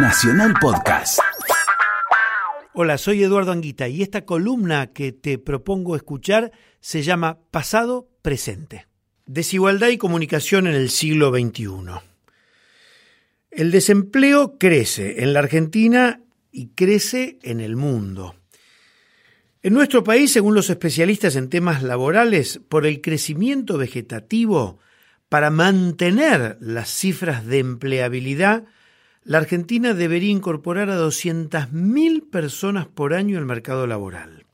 Nacional Podcast. Hola, soy Eduardo Anguita y esta columna que te propongo escuchar se llama Pasado Presente. Desigualdad y comunicación en el siglo XXI. El desempleo crece en la Argentina y crece en el mundo. En nuestro país, según los especialistas en temas laborales, por el crecimiento vegetativo, para mantener las cifras de empleabilidad, la Argentina debería incorporar a 200.000 personas por año al mercado laboral.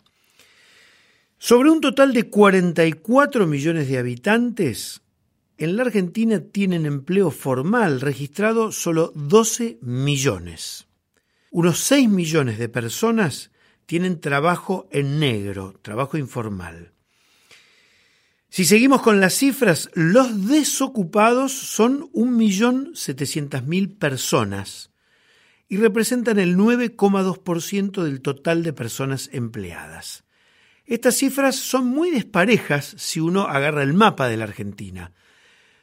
Sobre un total de 44 millones de habitantes, en la Argentina tienen empleo formal registrado solo 12 millones. Unos 6 millones de personas tienen trabajo en negro, trabajo informal. Si seguimos con las cifras, los desocupados son 1.700.000 personas y representan el 9,2% del total de personas empleadas. Estas cifras son muy desparejas si uno agarra el mapa de la Argentina.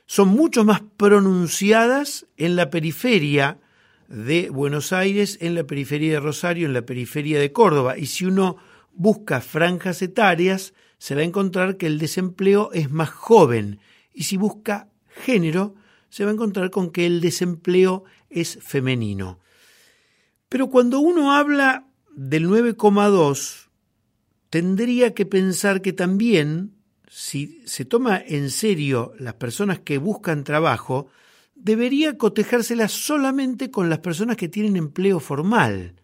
Son mucho más pronunciadas en la periferia de Buenos Aires, en la periferia de Rosario, en la periferia de Córdoba. Y si uno busca franjas etarias, se va a encontrar que el desempleo es más joven y si busca género, se va a encontrar con que el desempleo es femenino. Pero cuando uno habla del 9,2, tendría que pensar que también, si se toma en serio las personas que buscan trabajo, debería cotejársela solamente con las personas que tienen empleo formal.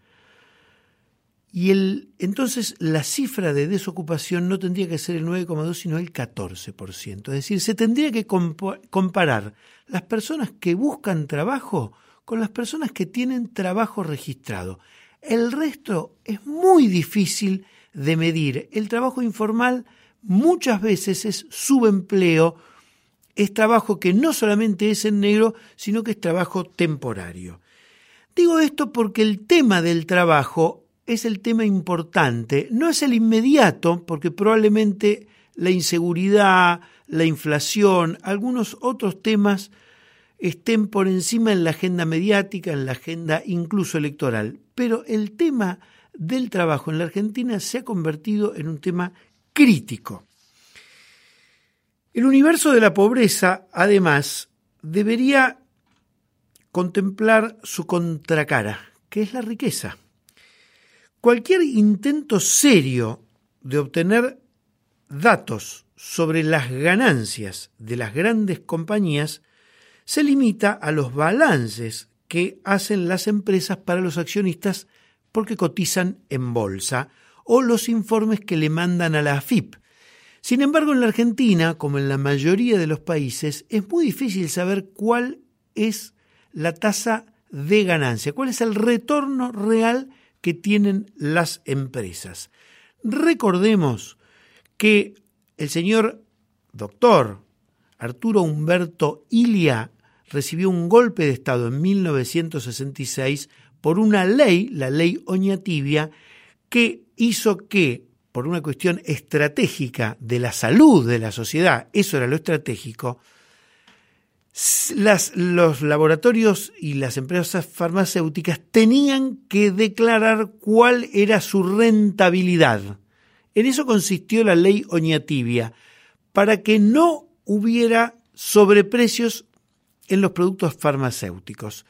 Y el, entonces la cifra de desocupación no tendría que ser el 9,2, sino el 14%. Es decir, se tendría que comparar las personas que buscan trabajo con las personas que tienen trabajo registrado. El resto es muy difícil de medir. El trabajo informal muchas veces es subempleo, es trabajo que no solamente es en negro, sino que es trabajo temporario. Digo esto porque el tema del trabajo es el tema importante, no es el inmediato, porque probablemente la inseguridad, la inflación, algunos otros temas estén por encima en la agenda mediática, en la agenda incluso electoral. Pero el tema del trabajo en la Argentina se ha convertido en un tema crítico. El universo de la pobreza, además, debería contemplar su contracara, que es la riqueza. Cualquier intento serio de obtener datos sobre las ganancias de las grandes compañías se limita a los balances que hacen las empresas para los accionistas porque cotizan en bolsa o los informes que le mandan a la AFIP. Sin embargo, en la Argentina, como en la mayoría de los países, es muy difícil saber cuál es la tasa de ganancia, cuál es el retorno real que tienen las empresas. Recordemos que el señor doctor Arturo Humberto Ilia recibió un golpe de Estado en 1966 por una ley, la ley Oñatibia, que hizo que, por una cuestión estratégica de la salud de la sociedad, eso era lo estratégico, los laboratorios y las empresas farmacéuticas tenían que declarar cuál era su rentabilidad. En eso consistió la ley Oñatibia, para que no hubiera sobreprecios en los productos farmacéuticos.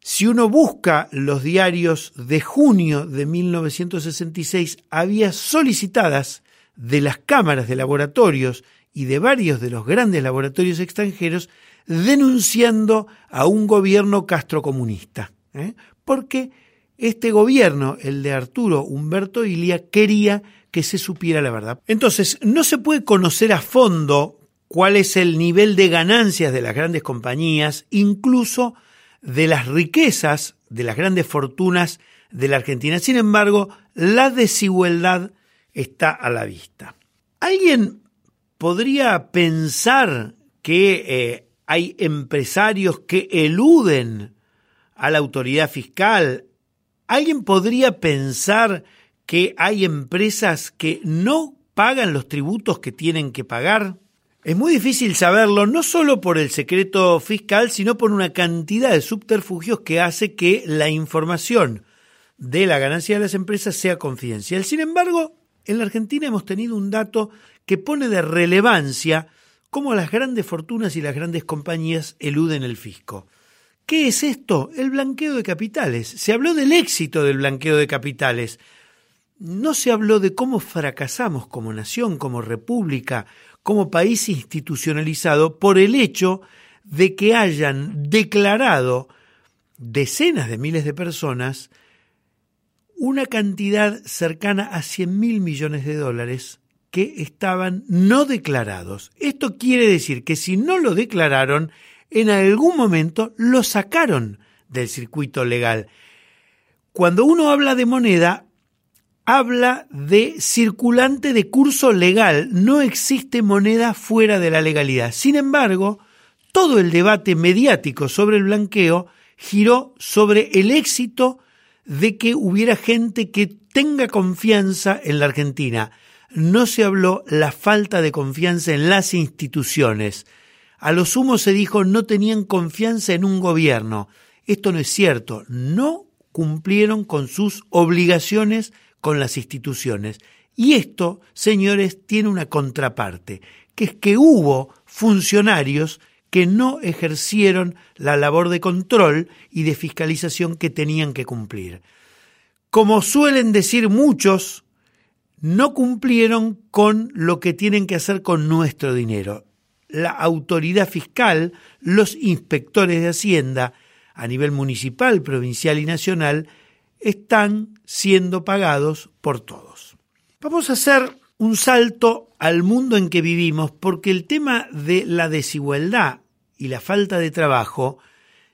Si uno busca los diarios de junio de 1966, había solicitadas de las cámaras de laboratorios y de varios de los grandes laboratorios extranjeros denunciando a un gobierno castrocomunista, ¿eh? porque este gobierno, el de Arturo Humberto Ilia, quería que se supiera la verdad. Entonces, no se puede conocer a fondo cuál es el nivel de ganancias de las grandes compañías, incluso de las riquezas, de las grandes fortunas de la Argentina. Sin embargo, la desigualdad está a la vista. ¿Alguien podría pensar que eh, hay empresarios que eluden a la autoridad fiscal. ¿Alguien podría pensar que hay empresas que no pagan los tributos que tienen que pagar? Es muy difícil saberlo, no solo por el secreto fiscal, sino por una cantidad de subterfugios que hace que la información de la ganancia de las empresas sea confidencial. Sin embargo, en la Argentina hemos tenido un dato que pone de relevancia cómo las grandes fortunas y las grandes compañías eluden el fisco. ¿Qué es esto? El blanqueo de capitales. Se habló del éxito del blanqueo de capitales. No se habló de cómo fracasamos como nación, como república, como país institucionalizado por el hecho de que hayan declarado decenas de miles de personas una cantidad cercana a 100 mil millones de dólares que estaban no declarados. Esto quiere decir que si no lo declararon, en algún momento lo sacaron del circuito legal. Cuando uno habla de moneda, habla de circulante de curso legal. No existe moneda fuera de la legalidad. Sin embargo, todo el debate mediático sobre el blanqueo giró sobre el éxito de que hubiera gente que tenga confianza en la Argentina. No se habló la falta de confianza en las instituciones. A lo sumo se dijo no tenían confianza en un gobierno. Esto no es cierto. No cumplieron con sus obligaciones con las instituciones. Y esto, señores, tiene una contraparte, que es que hubo funcionarios que no ejercieron la labor de control y de fiscalización que tenían que cumplir. Como suelen decir muchos, no cumplieron con lo que tienen que hacer con nuestro dinero. La autoridad fiscal, los inspectores de Hacienda, a nivel municipal, provincial y nacional, están siendo pagados por todos. Vamos a hacer un salto al mundo en que vivimos porque el tema de la desigualdad y la falta de trabajo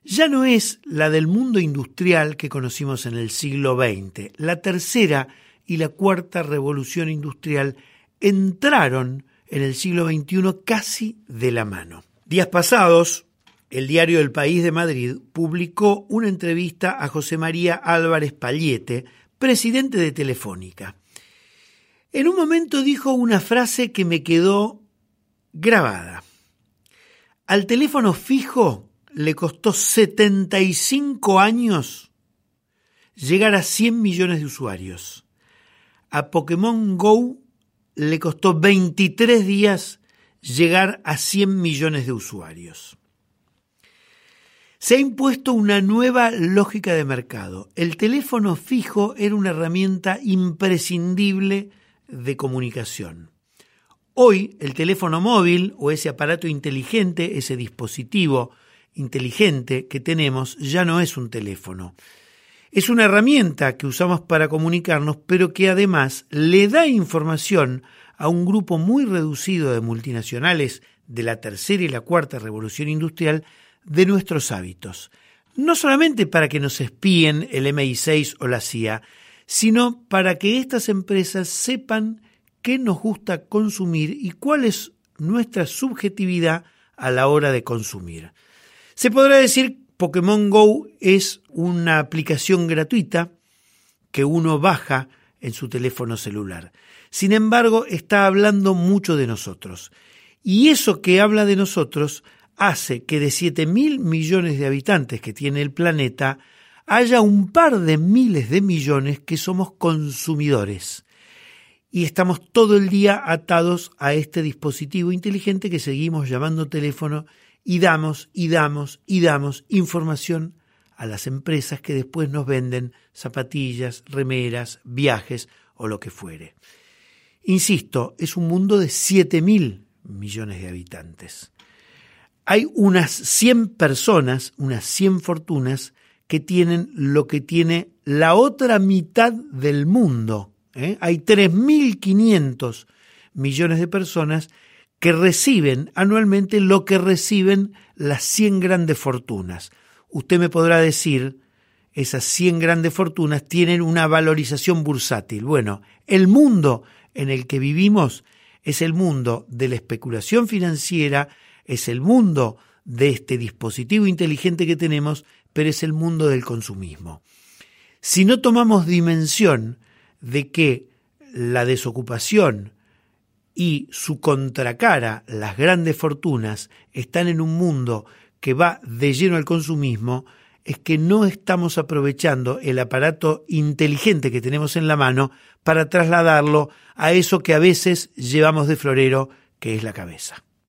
ya no es la del mundo industrial que conocimos en el siglo XX. La tercera y la cuarta revolución industrial entraron en el siglo XXI casi de la mano. Días pasados, el diario El País de Madrid publicó una entrevista a José María Álvarez Pallete, presidente de Telefónica. En un momento dijo una frase que me quedó grabada. Al teléfono fijo le costó 75 años llegar a 100 millones de usuarios. A Pokémon Go le costó 23 días llegar a 100 millones de usuarios. Se ha impuesto una nueva lógica de mercado. El teléfono fijo era una herramienta imprescindible de comunicación. Hoy el teléfono móvil o ese aparato inteligente, ese dispositivo inteligente que tenemos, ya no es un teléfono. Es una herramienta que usamos para comunicarnos, pero que además le da información a un grupo muy reducido de multinacionales de la tercera y la cuarta revolución industrial de nuestros hábitos, no solamente para que nos espíen el MI6 o la CIA, sino para que estas empresas sepan qué nos gusta consumir y cuál es nuestra subjetividad a la hora de consumir. Se podrá decir Pokémon Go es una aplicación gratuita que uno baja en su teléfono celular. Sin embargo, está hablando mucho de nosotros. Y eso que habla de nosotros hace que de 7 mil millones de habitantes que tiene el planeta, haya un par de miles de millones que somos consumidores. Y estamos todo el día atados a este dispositivo inteligente que seguimos llamando teléfono y damos y damos y damos información a las empresas que después nos venden zapatillas, remeras, viajes o lo que fuere. Insisto, es un mundo de 7 mil millones de habitantes hay unas 100 personas, unas 100 fortunas, que tienen lo que tiene la otra mitad del mundo. ¿eh? Hay 3.500 millones de personas que reciben anualmente lo que reciben las 100 grandes fortunas. Usted me podrá decir, esas 100 grandes fortunas tienen una valorización bursátil. Bueno, el mundo en el que vivimos es el mundo de la especulación financiera, es el mundo de este dispositivo inteligente que tenemos, pero es el mundo del consumismo. Si no tomamos dimensión de que la desocupación y su contracara, las grandes fortunas, están en un mundo que va de lleno al consumismo, es que no estamos aprovechando el aparato inteligente que tenemos en la mano para trasladarlo a eso que a veces llevamos de florero, que es la cabeza.